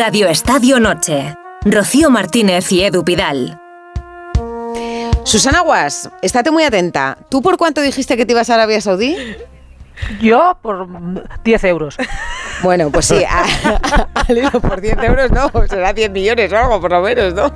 Radio Estadio Noche. Rocío Martínez y Edu Pidal. Susana Guas, estate muy atenta. ¿Tú por cuánto dijiste que te ibas a Arabia Saudí? Yo por 10 euros. Bueno, pues sí, al hilo por 10 euros no, será 10 millones o algo por lo menos, ¿no?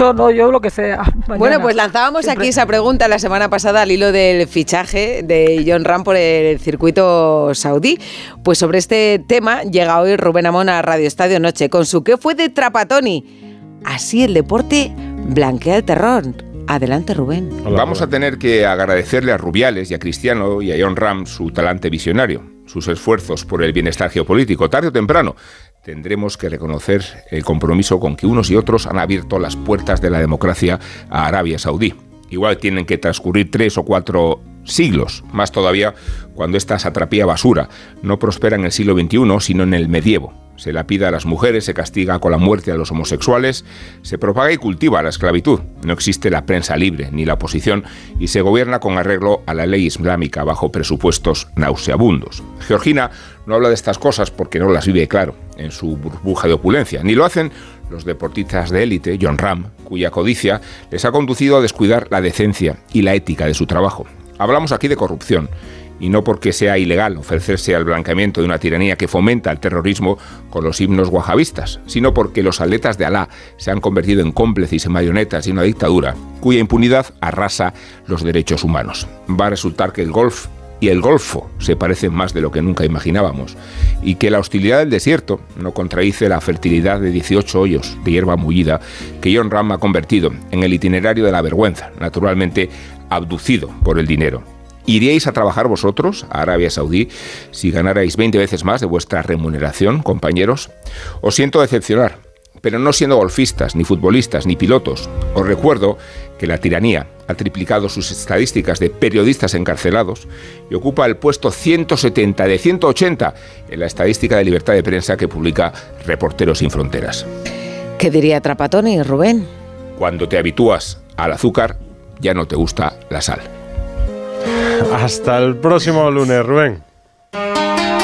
No, no, yo lo que sea. bueno, pues lanzábamos aquí esa pregunta la semana pasada al hilo del fichaje de John Ram por el circuito saudí. Pues sobre este tema llega hoy Rubén Amón a Radio Estadio Noche con su ¿Qué fue de Trapatoni? Así el deporte blanquea el terror. Adelante, Rubén. Vamos a tener que agradecerle a Rubiales y a Cristiano y a John Ram su talante visionario, sus esfuerzos por el bienestar geopolítico. Tarde o temprano tendremos que reconocer el compromiso con que unos y otros han abierto las puertas de la democracia a Arabia Saudí. Igual tienen que transcurrir tres o cuatro siglos, más todavía cuando esta satrapía basura no prospera en el siglo XXI, sino en el medievo se lapida a las mujeres, se castiga con la muerte a los homosexuales, se propaga y cultiva la esclavitud. No existe la prensa libre ni la oposición y se gobierna con arreglo a la ley islámica bajo presupuestos nauseabundos. Georgina no habla de estas cosas porque no las vive claro en su burbuja de opulencia, ni lo hacen los deportistas de élite, John Ram, cuya codicia les ha conducido a descuidar la decencia y la ética de su trabajo. Hablamos aquí de corrupción y no porque sea ilegal ofrecerse al blanqueamiento de una tiranía que fomenta el terrorismo con los himnos wahabistas, sino porque los atletas de Alá se han convertido en cómplices y marionetas de una dictadura cuya impunidad arrasa los derechos humanos. Va a resultar que el golf y el Golfo se parecen más de lo que nunca imaginábamos, y que la hostilidad del desierto no contradice la fertilidad de 18 hoyos de hierba mullida que John Ram ha convertido en el itinerario de la vergüenza, naturalmente abducido por el dinero. ¿Iríais a trabajar vosotros a Arabia Saudí si ganarais 20 veces más de vuestra remuneración, compañeros? Os siento decepcionar, pero no siendo golfistas, ni futbolistas, ni pilotos. Os recuerdo que la tiranía ha triplicado sus estadísticas de periodistas encarcelados y ocupa el puesto 170 de 180 en la estadística de libertad de prensa que publica Reporteros sin Fronteras. ¿Qué diría Trapatoni, Rubén? Cuando te habitúas al azúcar, ya no te gusta la sal. Hasta el próximo lunes, Rubén.